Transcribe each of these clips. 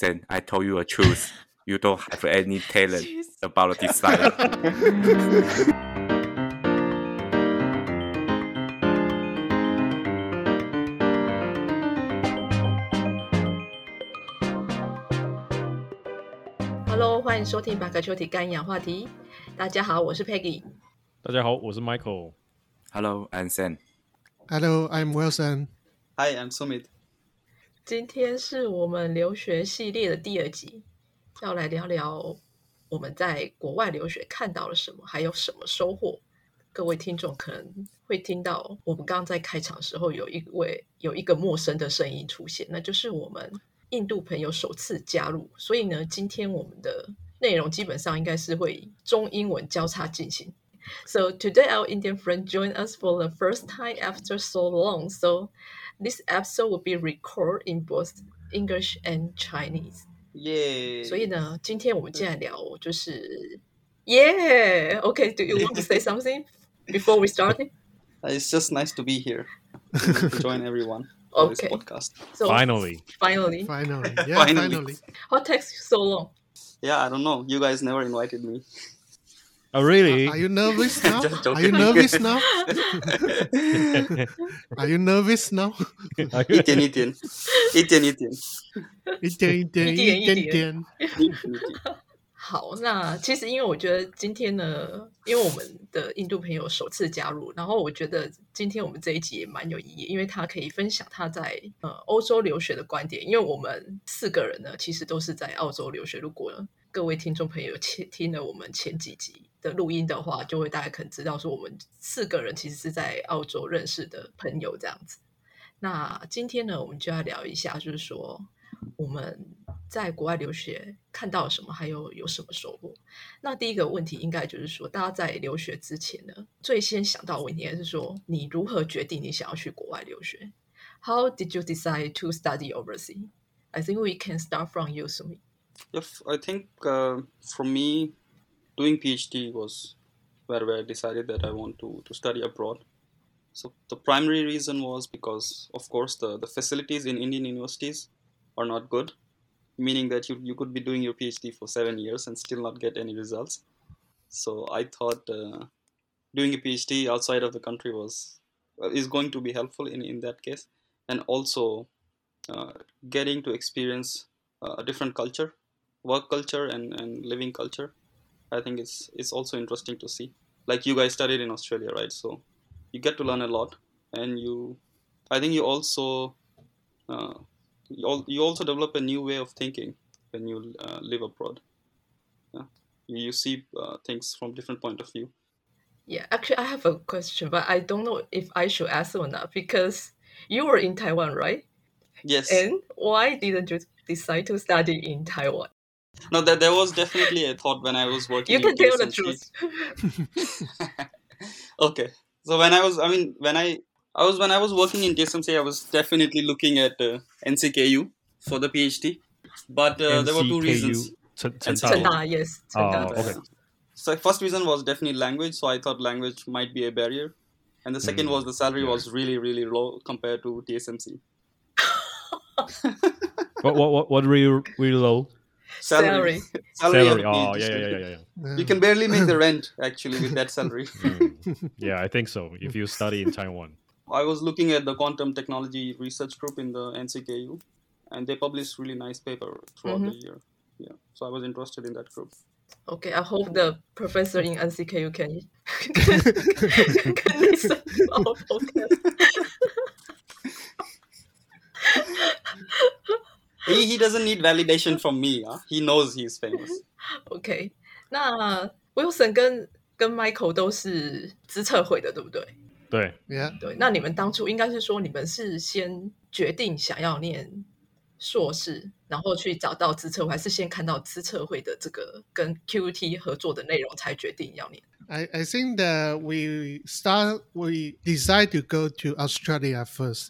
Sam, I told you a truth. You don't have any talent about design. Hello，欢迎收听百科球体干氧话题。大家好，我是 Peggy。大家好，我是 Michael。 Hello, I'm Sam. Hello, I'm Wilson. Hi, I'm Sumit. 今天是我们留学系列的第二集，要来聊聊我们在国外留学看到了什么，还有什么收获。各位听众可能会听到，我们刚刚在开场的时候有一位有一个陌生的声音出现，那就是我们印度朋友首次加入。所以呢，今天我们的内容基本上应该是会中英文交叉进行。So today our Indian friend joined us for the first time after so long. So this episode will be recorded in both English and Chinese. Yay! 所以呢，今天我们进来聊就是，Yeah. Okay. Do you want to say something before we start? it's just nice to be here to join everyone for this Okay. podcast. So Finally， finally, Finally, yeah, Finally. finally. what takes you so long? Yeah, I don't know. You guys never invited me. Oh really？Are you nervous now? Are you nervous now? Are you nervous now? 一点一点，一点一点。一点一点，一点一点点。好，那其实因为我觉得今天呢，因为我们的印度朋友首次加入，然后我觉得今天我们这一集也蛮有意义，因为他可以分享他在呃欧洲留学的观点。因为我们四个人呢，其实都是在澳洲留学。如果各位听众朋友前听了我们前几集的录音的话，就会大家可能知道说，我们四个人其实是在澳洲认识的朋友这样子。那今天呢，我们就要聊一下，就是说我们在国外留学看到什么，还有有什么收获。那第一个问题应该就是说，大家在留学之前呢，最先想到的问题还是说，你如何决定你想要去国外留学？How did you decide to study overseas? I think we can start from you, Sumi. If I think uh, for me, doing PhD was where, where I decided that I want to, to study abroad. So the primary reason was because, of course, the, the facilities in Indian universities are not good, meaning that you, you could be doing your PhD for seven years and still not get any results. So I thought uh, doing a PhD outside of the country was uh, is going to be helpful in, in that case, and also uh, getting to experience uh, a different culture work culture and, and living culture i think it's it's also interesting to see. Like you guys studied in australia right? So you get to learn a lot and you i think you also uh, you, you also develop a new way of thinking when you uh, live abroad. Yeah. You, you see uh, things from different point of view. Yeah, actually, I have a question, but I don't know if I should ask or not because you were in Taiwan, right? yes. And why didn't you decide to study in Taiwan? no, there, there was definitely a thought when I was working. You can tell the truth. okay, so when I was, I mean, when I, I was when I was working in TSMC, I was definitely looking at uh, NCKU for the PhD, but uh, there were two reasons. Yes. Oh, okay. So first reason was definitely language. So I thought language might be a barrier, and the second hmm. was the salary was really really low compared to TSMC. what, what what what really really low? Salary. salary, salary? Oh yeah yeah yeah yeah yeah. you can barely make the rent actually with that salary Mm. Yeah, I think so. If you study in Taiwan. I was looking at the quantum technology research group in the NCKU, and they published really nice paper throughout the year. Yeah, so I was interested in that group. Okay, I hope the professor in NCKU can can listen to our podcast He, he doesn't need validation from me. Huh? He knows he's famous. OK，那 Wilson 跟跟 Michael 都是资策会的，对不对？对， Yeah. 对，那你们当初应该是说你们是先决定想要念硕士，然后去找到资策会，还是先看到资策会的这个跟 QT 合作的内容才决定要念？ I, I think that we start, we decide to go to Australia first.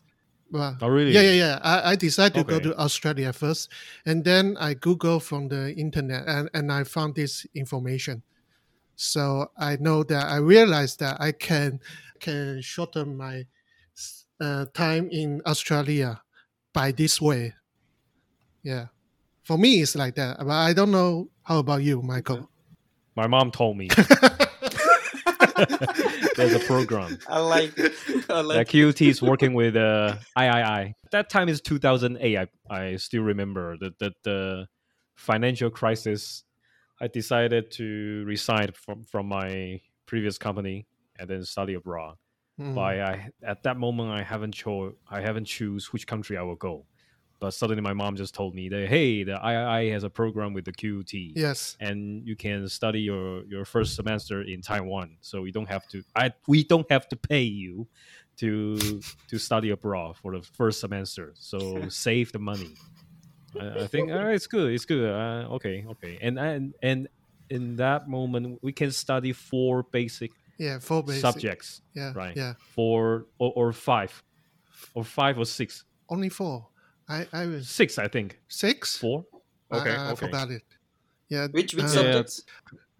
Well, Oh, really? Yeah, yeah, yeah. I, I decided to go to Australia first. And then I Google from the internet and, and I found this information. So I know that I realized that I can can shorten my uh, time in Australia by this way. Yeah. For me, it's like that. But I don't know how about you, Michael. My mom told me there's a program I like it. I like QT is working with uh, III. That time is 2008. I, I still remember that the, the financial crisis. I decided to resign from, from my previous company and then study abroad. Mm. But I at that moment I haven't cho- I haven't choose which country I will go. But suddenly my mom just told me that hey, the III has a program with the QT. Yes. and you can study your your first semester in Taiwan. So we don't have to I we don't have to pay you to to study abroad for the first semester. So save the money. I, I think uh, it's good. It's good. Uh, okay, okay. And and and in that moment we can study four basic Yeah. Four basic. subjects, Yeah. right? Yeah. Four or, or five, or five or six. Only four. I I was Six, I think. six. Four. I- Okay, I, okay. forgot it. Yeah. which which uh, subjects?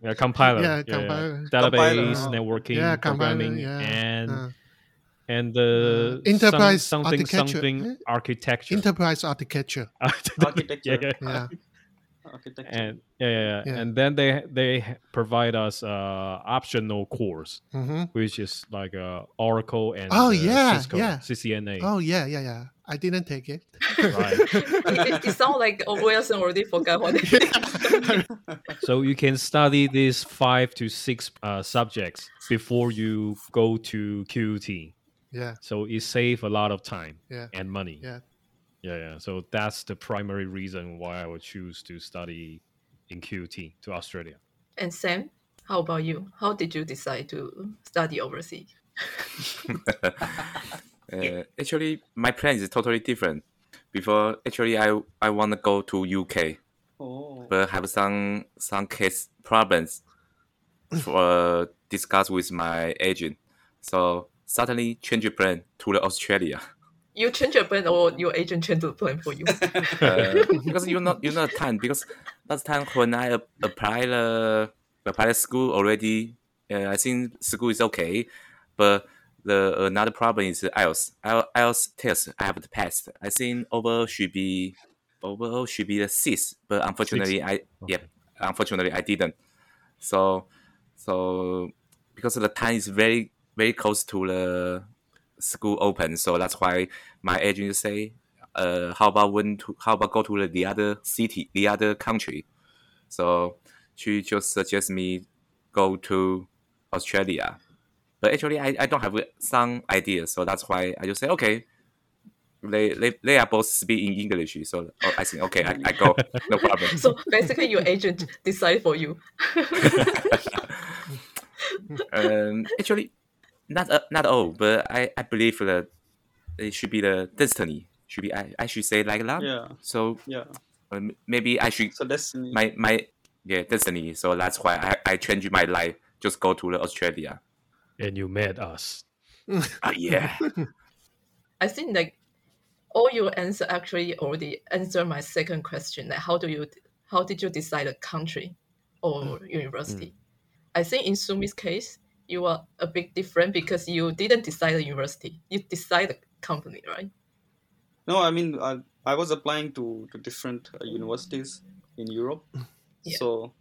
Yeah, compiler. Yeah, yeah, yeah. compiler. Database, Compiler, networking, Yeah, compiler, programming, yeah, and uh, and the Uh, enterprise something architecture, something eh? architecture. Enterprise architecture. Architecture. yeah, yeah. Yeah. Architecture. And yeah, yeah, yeah. Yeah. and then they they provide us uh optional course, hmm which is like uh, Oracle and Oh, uh, yeah, Cisco, yeah. CCNA. Oh yeah, yeah, yeah. I didn't take it. Right. it, it, it sounds like Wilson already forgot what it is. so you can study these five to six uh, subjects before you go to QT. yeah, So it save a lot of time yeah, and money. yeah. Yeah, yeah. So that's the primary reason why I would choose to study in QT to Australia. And Sam, how about you? How did you decide to study overseas? Uh, actually, my plan is totally different. Before, actually, I I want to go to UK, oh. but have some some case problems for discuss with my agent. So suddenly change your plan to the Australia. You change your plan or your agent change the plan for you? uh, because you know you know the time because last time when I ap- apply the apply the school already, uh, I think school is okay, but the another problem is IELTS. IEL- IELTS test I have to pass. I think overall should be overall should be the six, but unfortunately I yep unfortunately I didn't. So so because the time is very very close to the school open, so that's why my agent say uh, how about when to how about go to the, the other city, the other country? So she just suggest me go to Australia. But actually, I, I don't have some idea, so that's why I just say okay. They, they, they are both speak in English, so oh, I think okay, I, I go, no problem. so basically, your agent decide for you. um, actually, not uh, not all, but I, I believe that it should be the destiny. Should be I, I should say like that. Yeah. So Yeah. um, maybe I should So destiny. my my yeah destiny. So that's why I I change my life. Just go to the Australia. And you met us. Ah yeah. I think like all your answer actually already answer my second question. Like how do you how did you decide a country or university? I think in Sumi's case, you are a bit different because you didn't decide the university. You decide the company, right? No, I mean, I, I was applying to, to different uh, universities in Europe. Yeah. So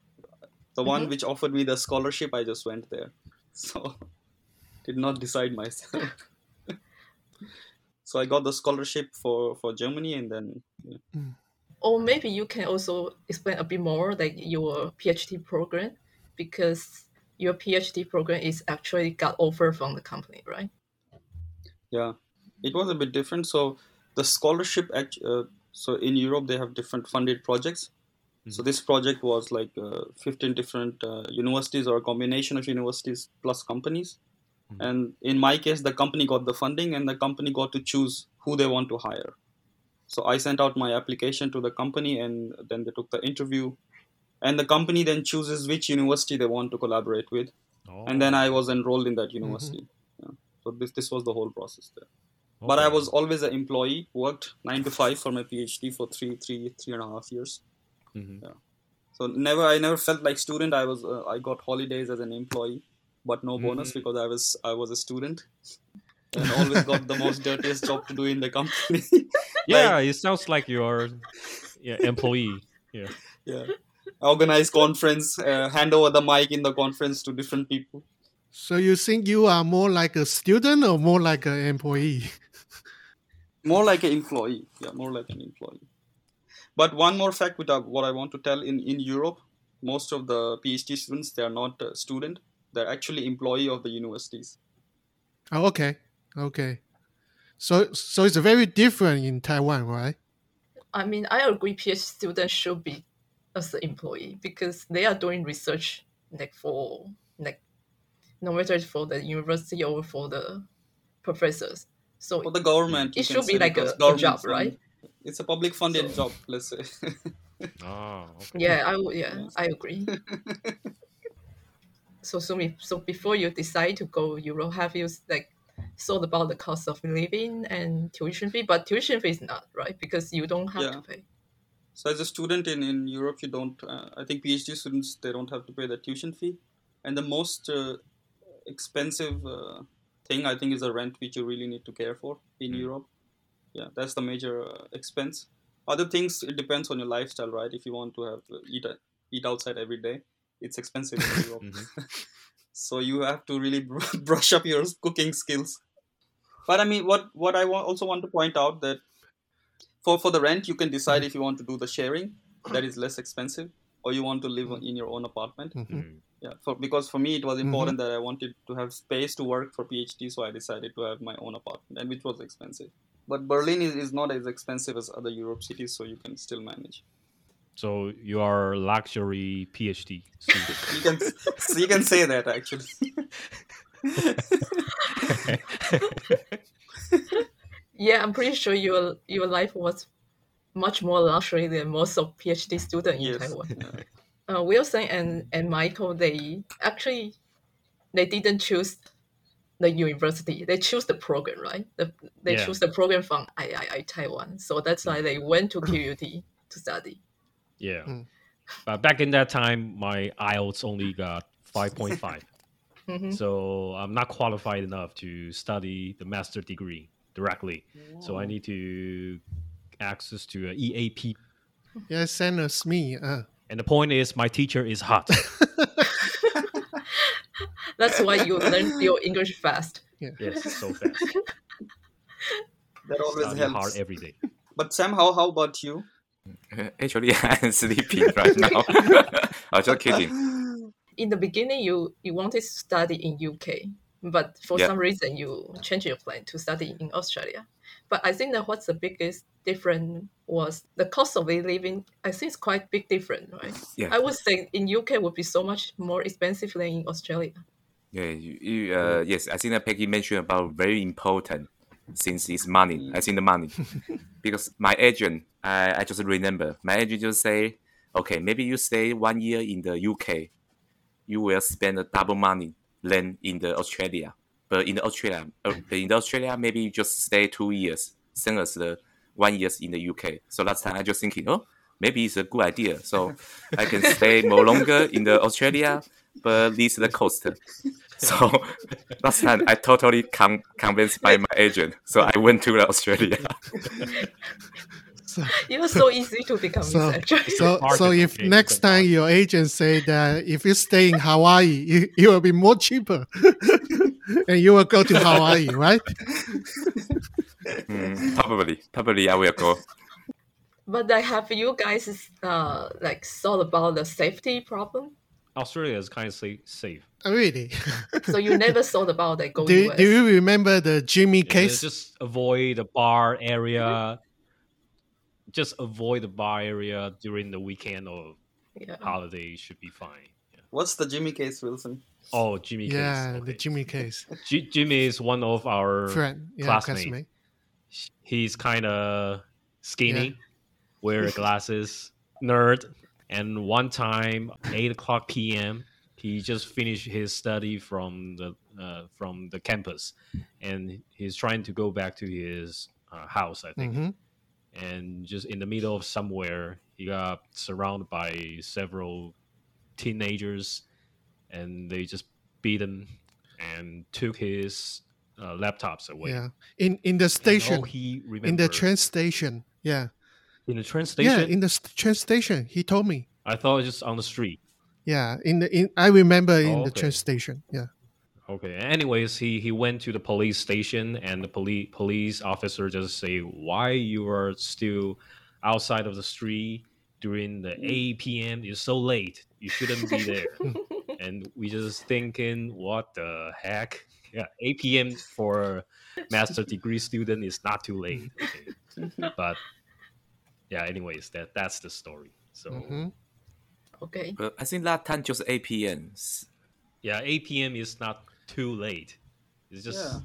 the one Mhm. which offered me the scholarship, I just went there. So did not decide myself. so I got the scholarship for, for Germany and then yeah. Or maybe you can also explain a bit more like your PhD program because your PhD program is actually got offer from the company, right? Yeah, it was a bit different. So the scholarship, act, uh, so in Europe they have different funded projects. So this project was like uh, 15 different uh, universities or a combination of universities plus companies. And in my case, the company got the funding and the company got to choose who they want to hire. So I sent out my application to the company and then they took the interview. And the company then chooses which university they want to collaborate with. And then I was enrolled in that university. Yeah. So this, this was the whole process there but I was always an employee. Worked nine to five for my PhD for three, three, three and a half years. Mhm. Yeah. So never, I never felt like student. I was, uh, I got holidays as an employee, but no bonus because I was, I was a student, and always got the most dirtiest job to do in the company. Yeah, it sounds like you're yeah, employee. Yeah. Yeah. Organize conference, uh, hand over the mic in the conference to different people. So you think you are more like a student or more like an employee? More like an employee. Yeah, more like an employee. But one more fact, which I, what I want to tell in, in Europe, most of the PhD students, they are not a student. They're actually employee of the universities. Oh, okay, okay. So so it's very different in Taiwan, right? I mean, I agree. PhD students should be as an employee because they are doing research like for like no matter it's for the university or for the professors. So For the government, it should be like a, a job, fund- right? It's a public funded So- job, let's say. Oh, okay. Yeah, I would. Yeah, Yes. I agree. so so me- so before you decide to go Europe, have you like thought about the cost of living and tuition fee? But tuition fee is not right because you don't have to pay. So as a student in, in Europe, you don't. Uh, I think PhD students they don't have to pay the tuition fee, and the most uh, expensive uh, thing I think is the rent, which you really need to care for in Europe. Yeah, that's the major uh, expense. Other things it depends on your lifestyle, right? If you want to have uh, eat uh, eat outside every day, it's expensive in Europe. Mhm. so you have to really br- brush up your cooking skills. But I mean, what what I wa- also want to point out that for for the rent, you can decide if you want to do the sharing, that is less expensive, or you want to live in your own apartment. Mhm. Mm. Yeah, for because for me it was important that I wanted to have space to work for PhD, so I decided to have my own apartment, and which was expensive. But Berlin is, is not as expensive as other Europe cities, so you can still manage. So you are luxury PhD student. You can so you can say that actually. Yeah, I'm pretty sure your your life was much more luxury than most of PhD students in yes. Taiwan. Uh, Wilson and, and Michael, they actually they didn't choose the university. They choose the program, right? The, they Yeah. choose the program from III Taiwan. So that's why they went to QUT to study. Yeah. Mm. But back in that time, my IELTS only got 5.5. Mhm. So I'm not qualified enough to study the master degree directly. So I need to access to a EAP. Yeah, send us me. Uh, And the point is, my teacher is hot. That's why you learn your English fast. yes, so fast. That always Study helps. hard every day. But Sam, how how about you? Actually, I'm sleeping right now. I was just kidding. In the beginning, you you wanted to study in UK, but for Yeah. some reason you changed your plan to study in Australia. But I think that what's the biggest difference was the cost of living. I think it's quite big difference, right? Yeah. I would say in UK would be so much more expensive than in Australia. Yeah, you, you uh, yes, I think that Peggy mentioned about very important since it's money. I think the money because my agent, I, I just remember my agent just say, okay, maybe you stay one year in the UK, you will spend a double money than in the Australia. But in the Australia, uh, in the Australia, maybe you just stay two years, same as the one years in the UK. So last time I just thinking, oh, maybe it's a good idea. So I can stay more longer in the Australia, but least the cost. So last time I totally con- convinced by my agent. So I went to Australia. so It was so easy to become so researcher. so, so if next time your agent say that if you stay in Hawaii, it, it will be more cheaper, and you will go to Hawaii, right? Mm, probably, probably I will go. But I have you guys uh like thought about the safety problem? Australia is kind of safe. safe. Oh, really? So you never thought about like going do, do you remember the Jimmy Yeah, case? just avoid the bar area. Just avoid the bar area during the weekend or yeah. holiday should be fine. Yeah. What's the Jimmy case, Wilson? Oh, Jimmy. case, yeah, the. Jimmy case. Ji- Jimmy is one of our Friend, yeah, classmate. classmate. He's kind of skinny, wear glasses, nerd. And one time, eight o'clock p.m., he just finished his study from the uh, from the campus, and he's trying to go back to his uh, house, I think. hmm And just in the middle of somewhere, he got surrounded by several teenagers, and they just beat him and took his uh, laptops away. Yeah, in in the station, in the train station. Yeah, In the train station? Yeah, in the st- train station. He told me. I thought it was just on the street. Yeah, in the in I remember in Oh, the train station. Yeah. Okay. Anyways, he he went to the police station, and the police police officer just say, "Why you are still outside of the street during the 8 p.m. It's so late. You shouldn't be there." and we just thinking, "What the heck?" Yeah, 8 p.m. for a master degree student is not too late. Okay. but yeah, anyways, that that's the story. So Mhm. OK，Uh, I think that time just 8 p.m. yeah, 8 p.m. is not too late. It's just Yeah.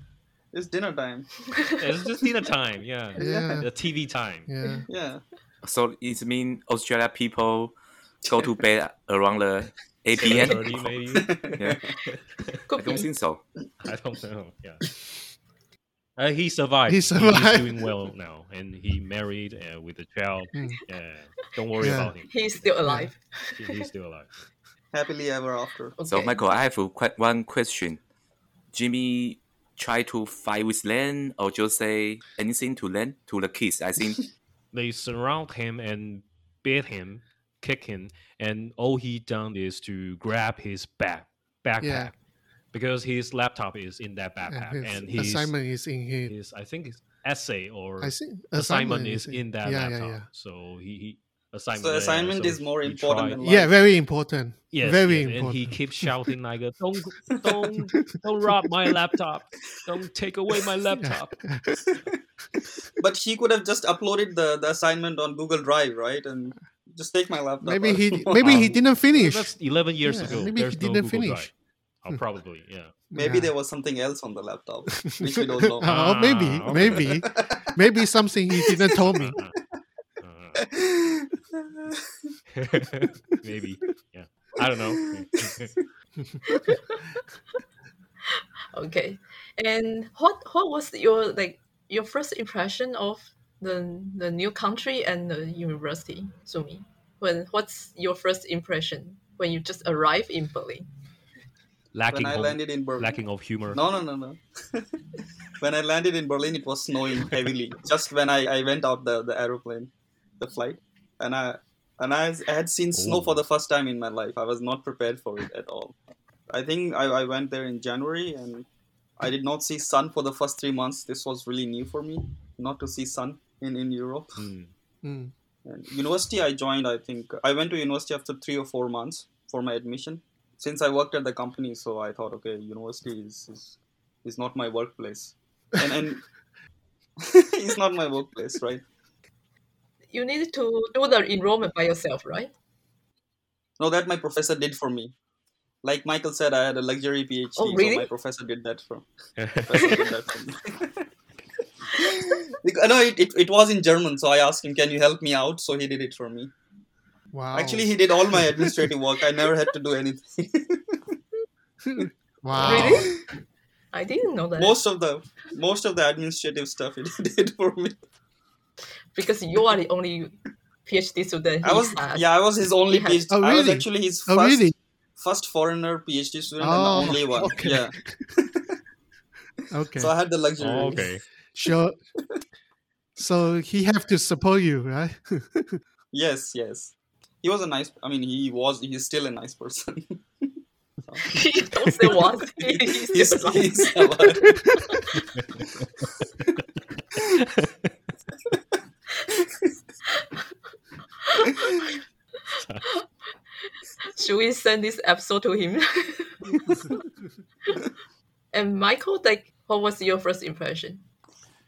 It's dinner time. it's just dinner time. Yeah, Yeah. the TV time. Yeah. Yeah. So it mean Australia people go to bed around the 8 p.m. maybe. Yeah, I don't think so. I don't know. Yeah. Uh, he survived. He survived. He's doing well now, and he married uh, with a child. Mm. Yeah, don't worry Yeah. about him. He's still alive. He- He's still alive. Happily ever after. Okay. So Michael, I have a que- one question. Jimmy try to fight with Len or just say anything to Len to the kids. I think They surround him and beat him, kick him, and all he done is to grab his back backpack Yeah. because his laptop is in that backpack, And and his his assignment is in his. his I think his essay or I think assignment is in that yeah, laptop. Yeah, yeah. So he, he assignment. So yeah, assignment so is more important tried- than Yeah, very important. Yes, very yes, important. And he keeps shouting like, "Don't, don't, don't rob my laptop! Don't take away my laptop!" But he could have just uploaded the, the assignment on Google Drive, right? And just take my laptop. maybe I he don't know. maybe he Um, didn't finish. That's eleven years Yeah, ago. maybe he There's no didn't Google finish. Drive. Oh, probably, yeah. Maybe Yeah. there was something else on the laptop, which we don't know. Oh, maybe, Ah, okay. maybe, maybe something he didn't told me. Maybe, yeah. I don't know. Okay. And what what was your like your first impression of the the new country and the university, Sumi? When what's your first impression when you just arrive in Berlin? lacking, when I of, landed in Berlin. lacking of humor. No, no, no, no. when I landed in Berlin, it was snowing heavily. Just when I, I went out the, the aeroplane, the flight, and I and I, I had seen snow Ooh. for the first time in my life. I was not prepared for it at all. I think I, I went there in January and I did not see sun for the first three months. This was really new for me, not to see sun in, in Europe. Mm. Mm. And university, I joined. I think I went to university after three or four months for my admission. Since I worked at the company, so I thought, okay, university is is, is not my workplace, and and it's not my workplace, right? You needed to do the enrollment by yourself, right? No, that my professor did for me. Like Michael said, I had a luxury PhD, Oh, really? so my professor did that for professor did that for me. Because, no, it, it, it was in German, so I asked him, "Can you help me out?" So he did it for me. Wow. Actually, he did all my administrative work. I never had to do anything. wow. Really? I didn't know that most of the most of the administrative stuff he did for me. Because you are the only PhD student. I was has. yeah, I was his only He PhD. Oh, I was really? actually his Oh, first really? first foreigner PhD student Oh, and the oh, only one. okay. Yeah, Okay. so I had the luxury. Oh, okay. Sure. So he have to support you, right? Yes, yes. He was a nice. I mean, he was. He's still a nice person. Don't say what. He's he's, still alive. he's alive. Should we send this episode to him? and Michael, like, what was your first impression?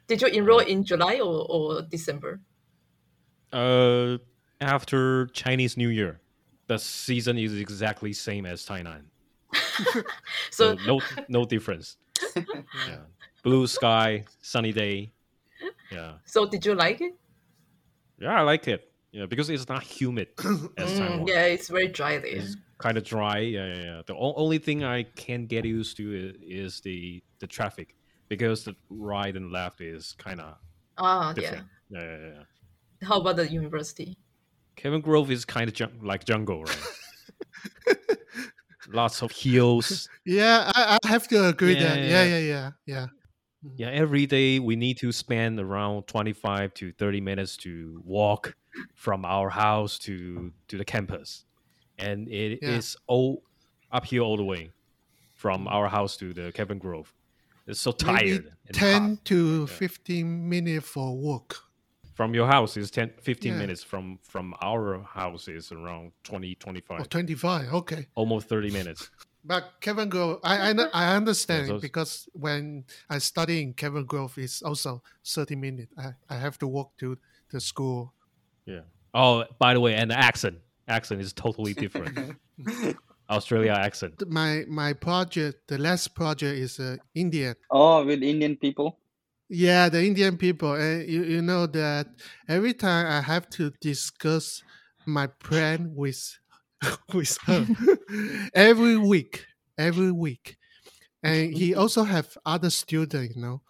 Did you enroll in July or, or December? Uh, after Chinese New Year, the season is exactly same as Tainan. So, So no no difference. Yeah. Blue sky, sunny day. Yeah. so did you like it? Yeah, I like it. Yeah, because it's not humid as Mm, Taiwan. yeah, it's very dry there. It's kind of dry. Yeah, yeah, yeah. The o- only thing I can get used to is, is the the traffic because the right and left is kind of Ah, yeah. different. Yeah. Yeah, yeah, yeah. How about the university? Kelvin Grove is kind of jun- like jungle, right? Lots of hills. yeah, I, I have to agree Yeah, that. yeah, Yeah, yeah. yeah, yeah, yeah. Yeah, every day we need to spend around 25 to 30 minutes to walk from our house to to the campus. And it is Yeah. all uphill all the way from our house to the Kelvin Grove. It's so tired. ten to fifteen minutes for walk. From your house is 10 15 Yeah. minutes from from our house is around 20 25 Or twenty five. Okay. almost 30 minutes. But Kelvin Grove, I I, I understand Yeah, because when I study in Kelvin Grove, it's also thirty minutes. I, I have to walk to the school. Yeah. Oh, by the way, and the accent. Accent is totally different. Australia accent. My my project, the last project is uh, Indian. Oh, with Indian people. Yeah, the Indian people, and you, you know that every time I have to discuss my plan with with her every week, every week, and he also have other students, you know,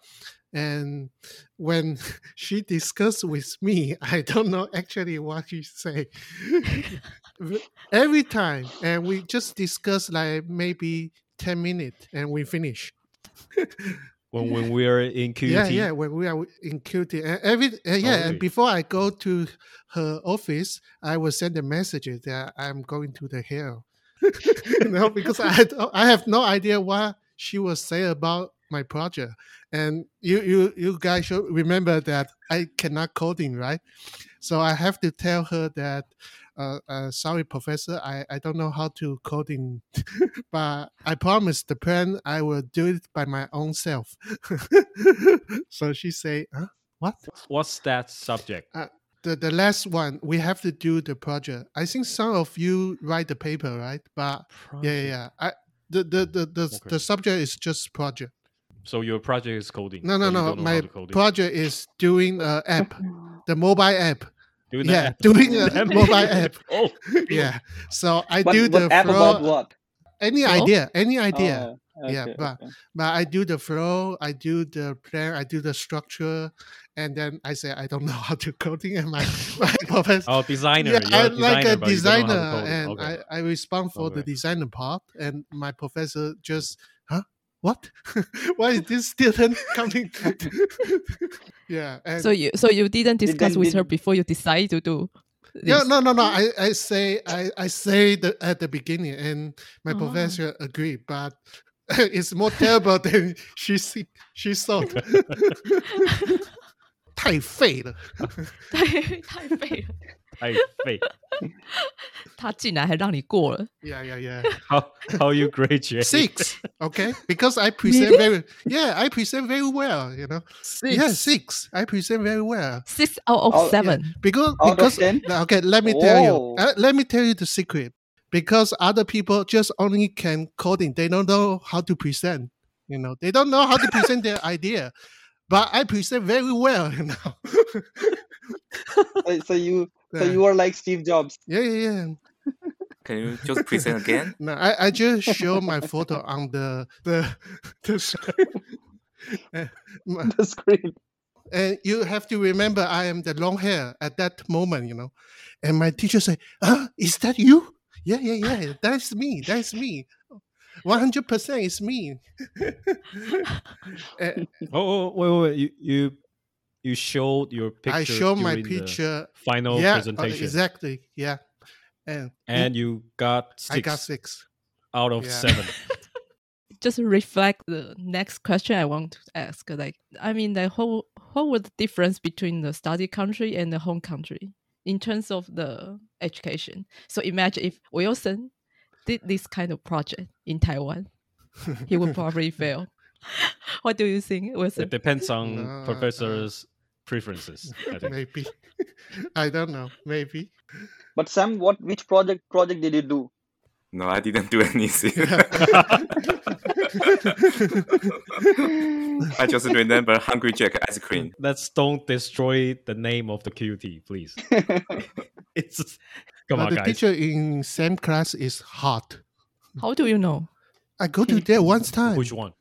and when she discuss with me, I don't know actually what she say. every time, and we just discuss like maybe ten minutes, and we finish. When when we're in QUT. Yeah, yeah. When we are in QT, and every uh, yeah, really? and before I go to her office, I will send a message that I'm going to the hill. you know, because I I have no idea what she will say about my project, and you you you guys should remember that I cannot coding, right? So I have to tell her that. Uh, uh, sorry, professor, I, I don't know how to coding, but I promise the plan I will do it by my own self. so she say, huh? What? What's that subject? The the last one we have to do the project. I think some of you write the paper, right? But yeah, yeah, yeah. I the the the the, Okay. the subject is just project. So your project is coding. No, but no, no. My how to code it. project is doing a app, the mobile app. Doing the yeah, app. doing a Damn mobile app. Oh, Yeah. So I But, do the app about flow. what? Any Flow? idea? Any oh, idea? Oh, Yeah, but- okay. but I do the flow, I do the plan, I do the structure, and then I say I don't know how to coding, and my, my professor. oh, designer. yeah, You're I'm like a but you don't know designer, how to code it. and Okay. I, I respond for the designer part, and my professor just, huh? What? Why is this student coming? yeah, and So you so you didn't Did- discuss then with her did- before you decide to do. Yeah, this? no, no, no. I, I say I, I say the, at the beginning, and my Oh. professor agreed, but it's more terrible than she see, she thought. 太废了。太太废了， 太废。他竟然还让你过了。 Yeah, yeah, yeah. How how you graduate? Six, okay, because I present very, yeah, I present very well, you know. Six. Yeah, six. I present very well. Six out of Oh, yeah. seven. because Out of because 10? okay let me tell you Oh. uh, let me tell you the secret because other people just only can coding they don't know how to present you know they don't know how to present their idea but i present very well you know So, so you so you are like Steve Jobs. yeah yeah yeah Can you just present again? no i, I just show my photo on the the, the screen Uh, my- The screen. and you have to remember i am the long hair at that moment you know and my teacher say huh is that you yeah yeah yeah that's me that's me 100% is me And Oh, oh, wait, wait, wait. You you you showed your picture. i show my picture Final yeah uh, presentation, exactly yeah and, and you got six i got six out of Yeah. seven. Just reflect the next question I want to ask. Like, I mean, like, how what was the difference between the study country and the home country in terms of the education? So imagine if Wilson did this kind of project in Taiwan, he would probably fail. What do you think, Wilson? It depends on No, professor's preferences. I think. maybe i don't know maybe But Sam, what which project project did you do? No, I didn't do anything. I just remember Hungry Jack ice cream. Let's don't destroy the name of the QT, please. it's come but on, the guys. teacher in same class is hot How do you know? i go to there once time Which one?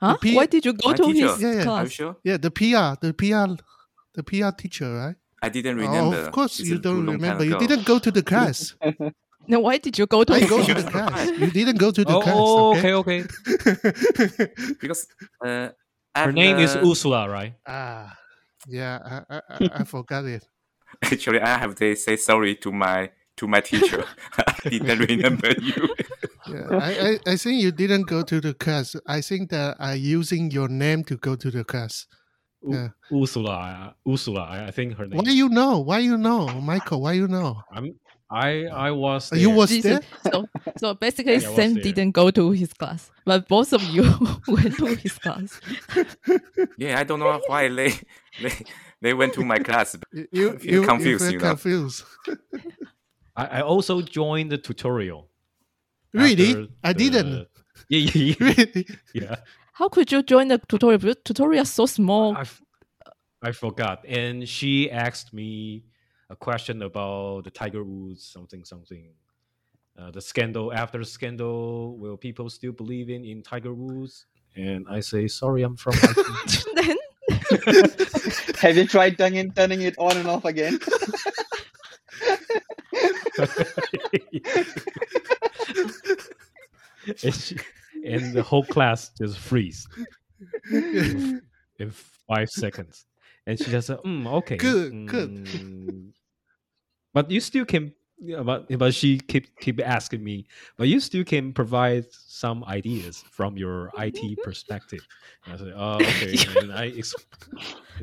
Huh? P- Why did you go My to teacher. his Yeah, yeah. Are you class? sure? yeah the pr the pr the pr teacher right I didn't Oh, remember. of course It's you don't remember you didn't go to the class Then why did you go to I his go to class? the class. You didn't go to the Oh, class. oh, okay. okay, okay. because uh, Her have name is the- Ursula, right? Ah, yeah, I, I, I, I forgot it. Actually, I have to say sorry to my to my teacher. I didn't remember you. Yeah, I, I, I think you didn't go to the class. I think that I using your name to go to the class. U- Yeah. Ursula. Ursula. I I think her name. Why you know? Why you know, Michael? Why you know? I'm. I I was. Oh, you there. was there? So, so basically, Yeah, Sam there. didn't go to his class, but both of you went to his class. Yeah, I don't know why they they they went to my class. You you, feel confused, you you know. confused. I, I also joined the tutorial. Really? I the- didn't. Yeah, yeah, yeah. Really? yeah. How could you join the tutorial? Because Tutorial is so small. I, f- I forgot. And she asked me a question about the Tiger Woods, something, something. Uh, the scandal. After the scandal, will people still believe in, in Tiger Woods? And I say, sorry, I'm from then Have you tried turning turning it on and off again? and, she, and the whole class just freeze in five seconds. And she just said, mm, okay. Good, good. mm, But you still can yeah, but but she keep keep asking me, but you still can provide some ideas from your IT perspective. And I said, oh, okay. And I, ex-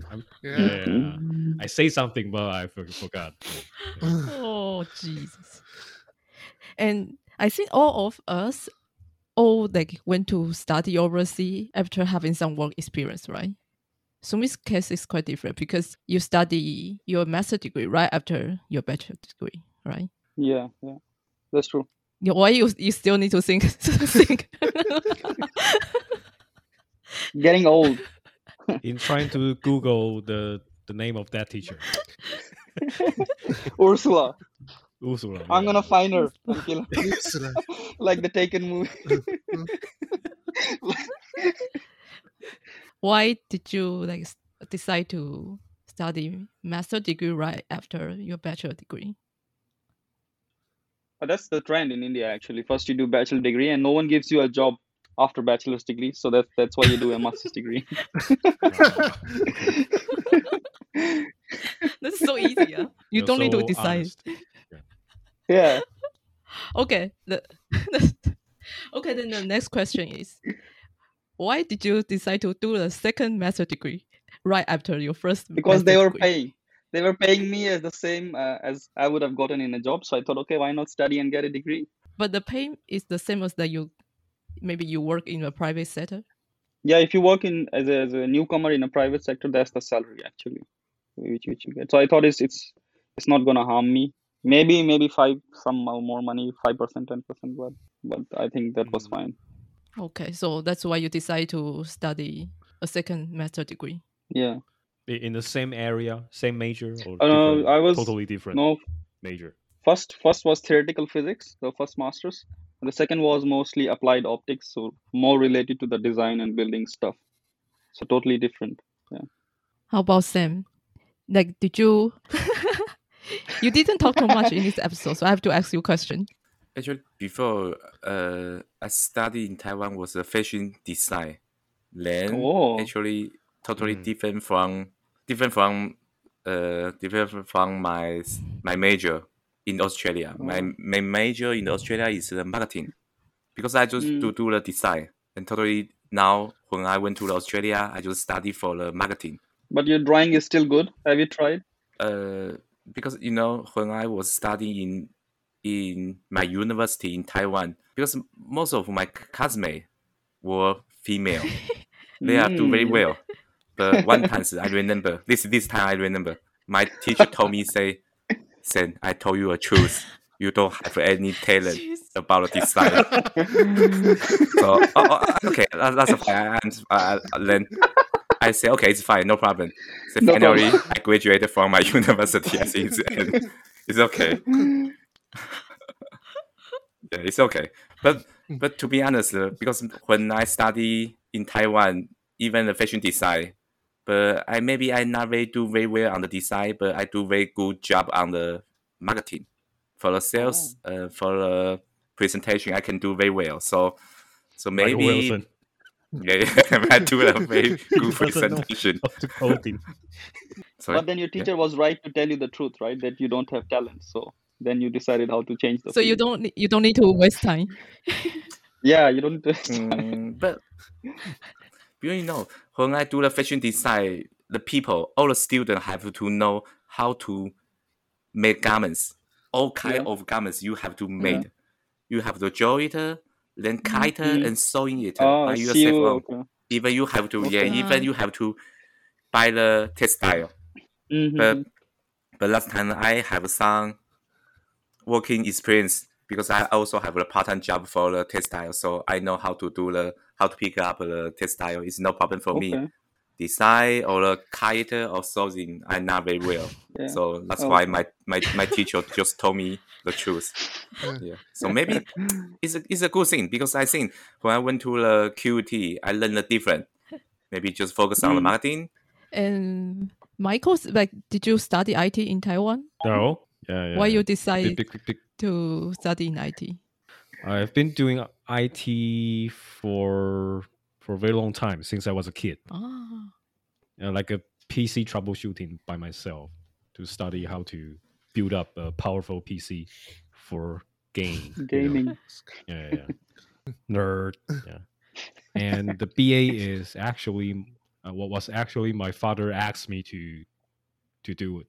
I'm- Yeah. yeah, yeah, I say something, but I for- forgot. oh Jesus. And I think all of us all like went to study overseas after having some work experience, right? Sumi's case is quite different because you study your master degree right after your bachelor degree, right? Yeah, yeah, that's true. Yeah, Why you you still need to think think? Getting old. In trying to Google the the name of that teacher, Ursula. Ursula. I'm yeah. gonna find her her. Ursula. Like the Taken movie. Why did you like decide to study master degree right after your bachelor degree? But that's the trend in India actually. First you do bachelor degree and no one gives you a job after bachelor's degree. So that's that's why you do a master's degree. That's so easy. Yeah? You You're don't need to decide. honest. yeah. Okay. The, okay, then the next question is why did you decide to do the second master degree right after your first? Because they were degree? paying. They were paying me as the same uh, as I would have gotten in a job. So I thought, okay, why not study and get a degree? But the pay is the same as that you maybe you work in a private sector. Yeah, if you work in as a, as a newcomer in a private sector, that's the salary actually, which which you get. So I thought it's it's it's not gonna harm me. Maybe maybe five some more money, five percent, ten percent, but but I think that was Mm. fine. Okay, so that's why you decide to study a second master degree. Yeah. In the same area, same major, or Uh, I was- totally different No, major. first first was theoretical physics, the first masters. The second was mostly applied optics, so more related to the design and building stuff. So totally different. Yeah. How about Sam? Like, did you? you didn't talk too much in this episode, so I have to ask you a question. Actually, before uh, I studied in Taiwan was a fashion design. Then Oh. actually totally Mm. different from different from uh different from my my major in Australia. My Oh. my major in Australia is uh, marketing because I just Mm. do do the design and totally now when I went to Australia I just study for the marketing. But your drawing is still good. Have you tried? uh, because you know when I was studying in in my university in Taiwan, because most of my classmates were female, they are do very Mm. well. But one time I remember this this time I remember my teacher told me say, "Sen, I told you a truth. You don't have any talent about the design." so oh, oh, okay, that, that's fine. And uh, then I say, okay, it's fine, no problem. So No finally, problem. I graduated from my university. I think it's, it's okay. yeah, it's okay. But but to be honest, uh, because when I study in Taiwan, even the fashion design, but I maybe I not very do very well on the design, but I do very good job on the marketing. For the sales, uh, for the presentation, I can do very well. So so maybe Wilson. Yeah, yeah. I do a very good He doesn't presentation. how to coding. But then your teacher was right to tell you the truth, right? That you don't have talent. So then you decided how to change the. So you don't you don't need to waste time. Yeah, you don't. Mm, but you know, when I do the fashion design, the people, all the students have to know how to make garments. All kind Yeah. of garments you have to make. You have to draw it, then cut it, Mhm. and sewing it Oh, by yourself. you. Okay. Even you have to, yeah, even you have to buy the textile. Mhm. But but last time I have some working experience because I also have a part-time job for the textile, so I know how to do the how to pick up the textile. It's no problem for me. Okay. Design or the kite or something I not very well. Yeah. So that's Oh. why my, my, my teacher just told me the truth. Yeah. Yeah. So maybe it's a, it's a good thing because I think when I went to the QT, I learned the different. Maybe just focus on the Mm. marketing. And Michael, like, did you study IT in Taiwan? No. Yeah, yeah. Why you Big- decide big- big- big- to study in IT? I've been doing IT for for a very long time since I was a kid. Ah, uh, like a PC troubleshooting by myself to study how to build up a powerful PC for game you know. Gaming. Yeah, yeah, yeah. nerd. Yeah, and the BA is actually uh, what was actually my father asked me to to do it.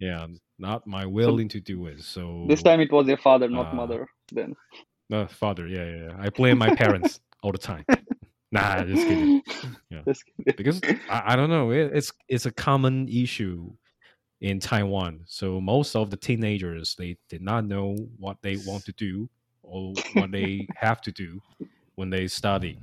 Yeah, not my willing to do it. So This time it was your father, not uh, mother. Then. uh, father. Yeah, yeah, yeah. I blame my parents all the time. Nah, just kidding. Yeah. Just kidding. because I, I don't know it, it's it's a common issue in Taiwan. So most of the teenagers they did not know what they want to do or what they have to do when they study.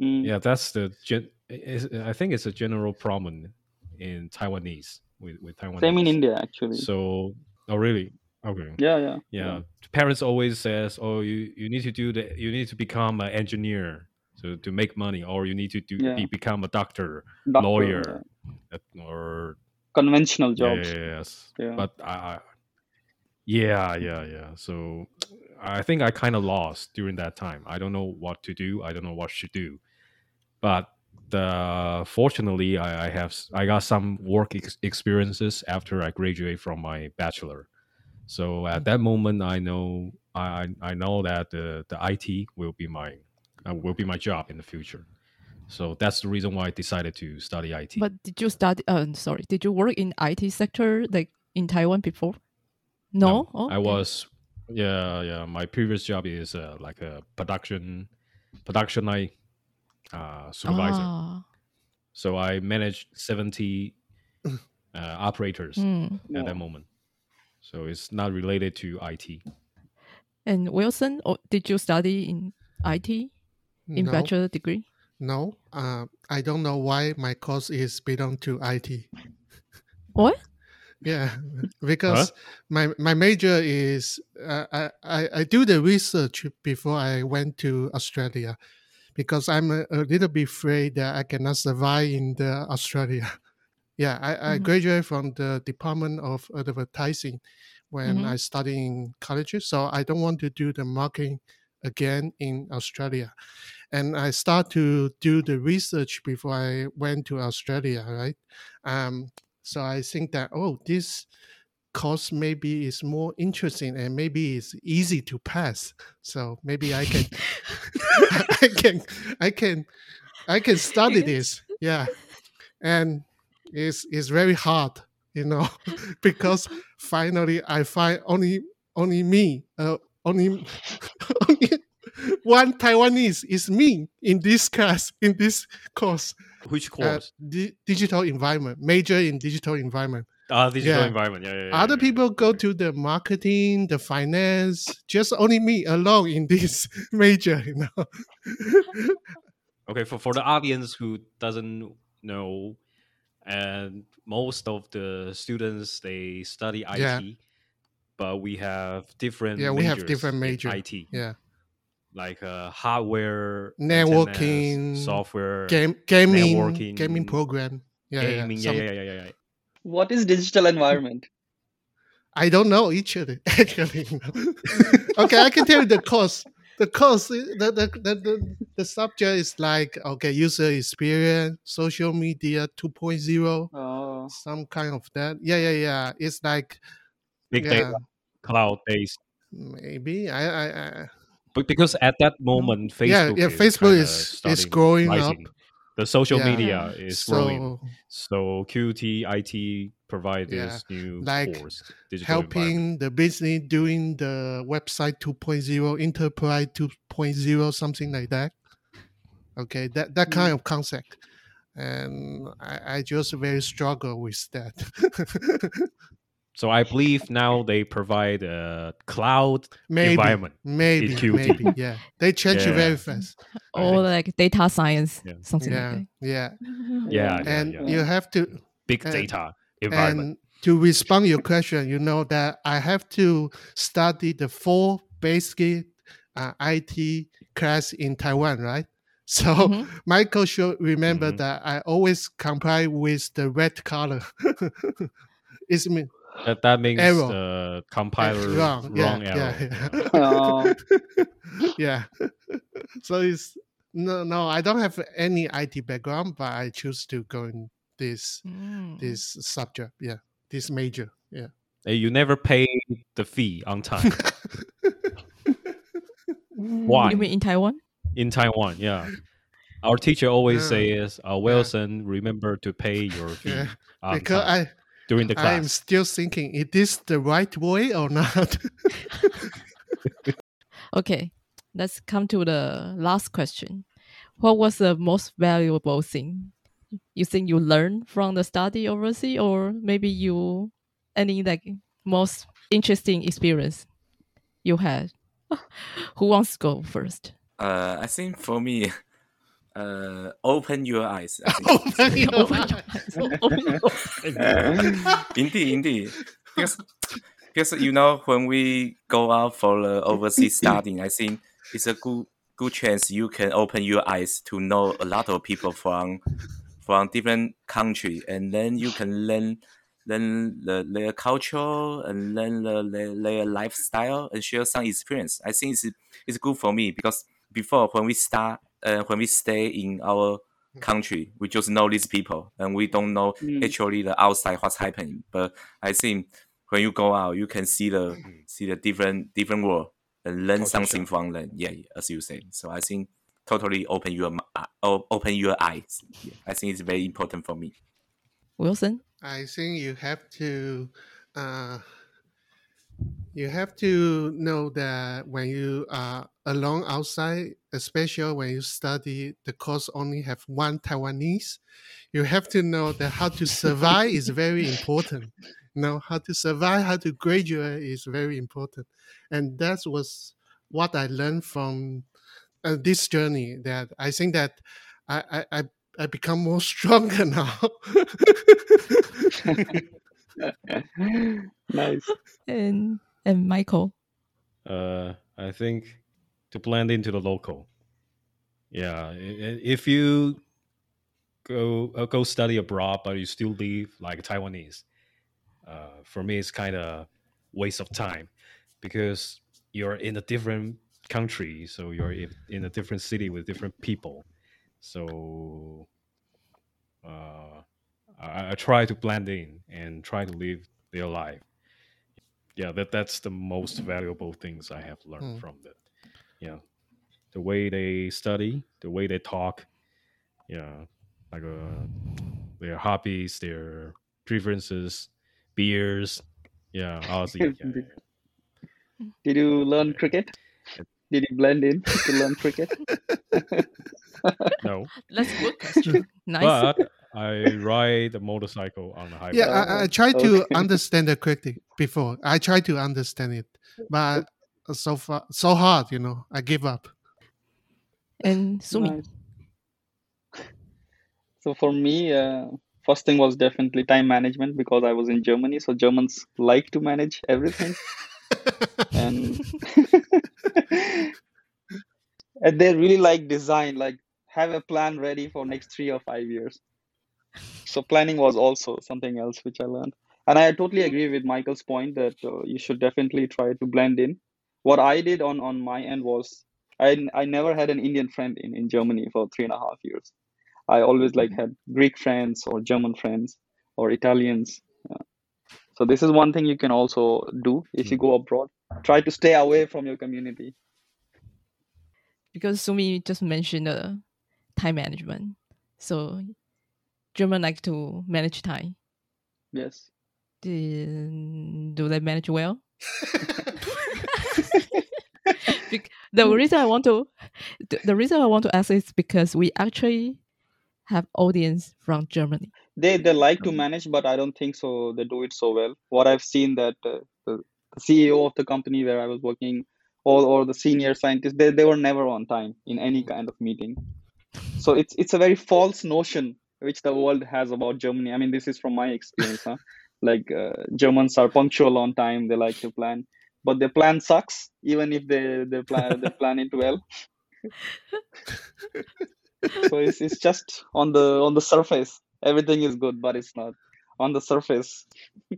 Mm. Yeah, that's the gen- I think it's a general problem in Taiwanese with with Taiwanese. Same in India, actually. So oh really? Okay. yeah, yeah, Yeah. Parents always says, "Oh, you, you need to do the you need to become an engineer to, to make money, or you need to do Yeah. be, become a doctor, Doctor, lawyer, yeah. uh, or Conventional jobs. yes." Yeah. But I, yeah, yeah, yeah. So I think I kind of lost during that time. I don't know what to do. I don't know what to do. But the fortunately, I, I have i got some work ex- experiences after I graduate from my bachelor. So at that moment, I know I I I know that the the IT will be my uh, will be my job in the future. So that's the reason why I decided to study IT. but did you study? Uh, sorry, did you work in IT sector like in Taiwan before? No, Oh, I okay. was yeah yeah. My previous job is uh, like a production production line uh, supervisor. Ah, So I managed seventy uh, operators mm. at Yeah. that moment. So it's not related to IT. And Wilson, or did you study in IT in no, bachelor degree? no. Uh, I don't know why my course is belong to IT. What? Yeah, because my my major is uh, I, I I do the research before I went to Australia, because I'm a, a little bit afraid that I cannot survive in the Australia. Yeah, I, I Mhm. graduated from the Department of Advertising when Mhm. I studied in colleges, so I don't want to do the marketing again in Australia. And I start to do the research before I went to Australia, right? Um, so I think that oh, this course maybe is more interesting and maybe it's easy to pass. So maybe I can, I can, I can, I can study this. Yeah, and it's it's very hard, you know, because finally I find only only me, uh, only only one Taiwanese is me in this class in this course. Which Uh, course? di- digital environment, major in digital environment. Ah, digital yeah. environment. Yeah, yeah, yeah. Other yeah. people go to the marketing, the finance. Just only me alone in this major, you know. Okay, for, for the audience who doesn't know, and most of the students they study IT. But we have different Yeah, we have different major. IT, yeah, like uh, hardware, Networking, antennas, software, game, gaming, Networking, gaming program. Yeah, yeah, gaming. Yeah, some- yeah, yeah, yeah, yeah. What is digital environment? I don't know each of it actually. okay, I can tell you the course. the course, the, the, the, the, the subject is like, okay, user experience, social media 2.0, Oh, some kind of that. Yeah, yeah, yeah. It's like, Big yeah, data, cloud based. maybe. I, I, I But because at that moment, Facebook yeah, yeah, is Facebook is is growing up. The social Yeah. media is growing. So So QT, IT provide Yeah, this new like force, helping the business doing the website 2.0, enterprise 2.0, something like that. Okay, that that mm. kind of concept, and I, I just very struggle with that. So I believe now they provide a cloud maybe, environment. maybe, QT. maybe, yeah. They change Yeah. very fast. I or think- like data science, Yeah. something Yeah, like yeah, that. Yeah, yeah, and yeah. you have to Big and- data environment. And to respond your question, you know that I have to study the four basic uh, IT class in Taiwan, right? So Mhm. Michael should remember Mhm. that I always comply with the red color. it's me that, that means error. the compiler wrong, wrong, yeah, error. yeah, Oh. yeah. so it's no, no. I don't have any IT background, but I choose to go in this Mm. this subject. Yeah, this major. Yeah. Hey, You never pay the fee on time. Why? You mean in Taiwan? in Taiwan, yeah. Our teacher always Yeah. says, uh, Wilson, remember to pay your fee Yeah, on because time I during the I'm still thinking, is this the right way or not? Okay, let's come to the last question. What was the most valuable thing you think you learned from the study overseas, or maybe you any like most interesting experience you had? Who wants to go first? Uh, I think for me, uh, open your eyes. I think. Open your eyes. indeed, indeed. Because, because you know, when we go out for the overseas studying, I think it's a good good chance you can open your eyes to know a lot of people from from different country, and then you can learn learn the, their culture and learn the, their, their lifestyle and share some experience. I think it's it's good for me because before when we start uh, when we stay in our country, we just know these people and we don't know Mm. actually the outside what's happening. But I think when you go out, you can see the see the different different world and learn Culture something from them. Yeah, as you say. So I think totally open your uh, open your eyes. Yeah, I think it's very important for me. Wilson? I think you have to uh, you have to know that when you are alone outside, especially when you study, the course only have one Taiwanese. You have to know that how to survive is very important. You know how to survive, how to graduate is very important, and that was what I learned from uh, this journey. That I think that I I, I, I become more stronger now. nice. And and Michael. Uh, I think to blend into the local. Yeah, i- i- if you go uh, go study abroad, but you still live like Taiwanese, uh, for me it's kind of waste of time because you're in a different country, so you're in, in a different city with different people. So uh, I, I try to blend in and try to live their life. Yeah, that that's the most valuable things I have learned Mm. from that. Yeah, the way they study, the way they talk. Yeah, like uh, their hobbies, their preferences, beers. Yeah, Aussie. Yeah, yeah, yeah. Did you learn cricket? Did you blend in to learn cricket? No, That's a good question. nice. but I ride a motorcycle on the highway. Yeah, I, I try to Okay. understand the critic before. I try to understand it, but so far so hard, you know. I give up. and Sumi. Nice. So for me, uh, first thing was definitely time management because I was in Germany. So Germans like to manage everything, and and they really like design, like have a plan ready for next three or five years. So planning was also something else which I learned, and I totally agree with Michael's point that uh, you should definitely try to blend in. What I did on on my end was I I never had an Indian friend in in Germany for three and a half years. I always like had Greek friends or German friends or Italians. Yeah. So this is one thing you can also do if you go abroad. Try to stay away from your community. because Sumi just mentioned uh, time management. So German like to manage time. Yes. Do, do they manage well? The reason I want to the, the reason I want to ask is because we actually have audience from Germany. They they like to manage, but I don't think so. They do it so well. What I've seen that uh, the, the CEO of the company where I was working, or or the senior scientists, they, they were never on time in any kind of meeting. So it's it's a very false notion which the world has about Germany. I mean, this is from my experience. Huh? Like uh, Germans are punctual on time. They like to plan, but their plan sucks. Even if they they plan they plan it well. so it's, it's just on the on the surface everything is good but it's not on the surface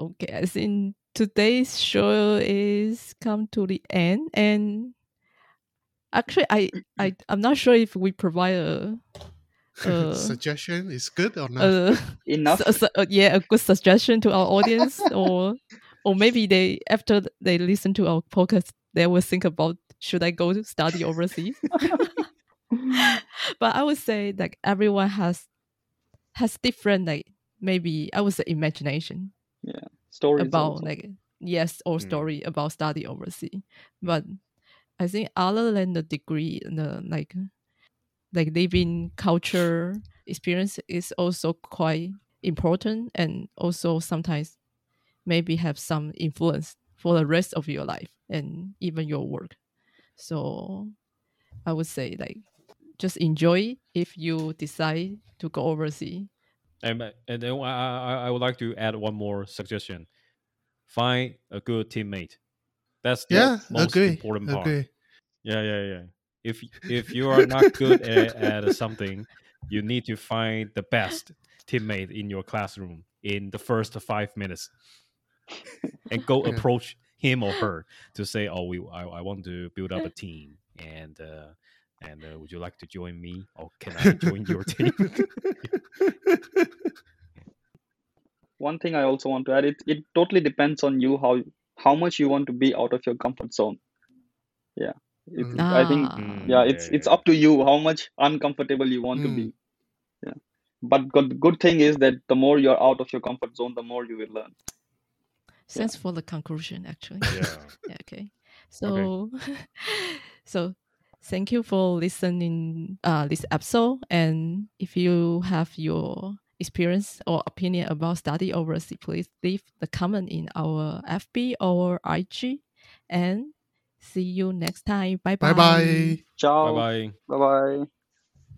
Okay, I think today's show is come to the end, and actually, I I I'm not sure if we provide a a, Suggestion is good or not? a enough su- su- uh, yeah a good suggestion to our audience, or or maybe they after they listen to our podcast, they will think about should I go to study overseas. but I would say like everyone has has different like maybe I would say imagination Yeah, story about also. like yes or Mm. story about study overseas but i think other than the degree the like like living culture experience is also quite important and also sometimes maybe have some influence for the rest of your life and even your work so i would say like just enjoy if you decide to go overseas And, and then I, I, I would like to add one more suggestion. Find a good teammate. That's the yeah, most agree. important part. Agree. Yeah, yeah, yeah. If if you are not good at, at something, you need to find the best teammate in your classroom in the first five minutes, and go Yeah. approach him or her to say, "Oh, we I, I want to build up a team, and uh, and uh, would you like to join me, or can I join your team?" one thing i also want to add it it totally depends on you how how much you want to be out of your comfort zone yeah it, Mm. i think Ah. Mm, yeah it's it's up to you how much uncomfortable you want to Mm. be yeah but good good thing is that the more you're out of your comfort zone the more you will learn Thanks for the conclusion, actually. yeah. Yeah, okay. So, so thank you for listening uh this episode. And if you have your experience or opinion about study overseas, please leave the comment in our FB or IG. And see you next time. Bye Bye bye. ciao Bye bye. bye bye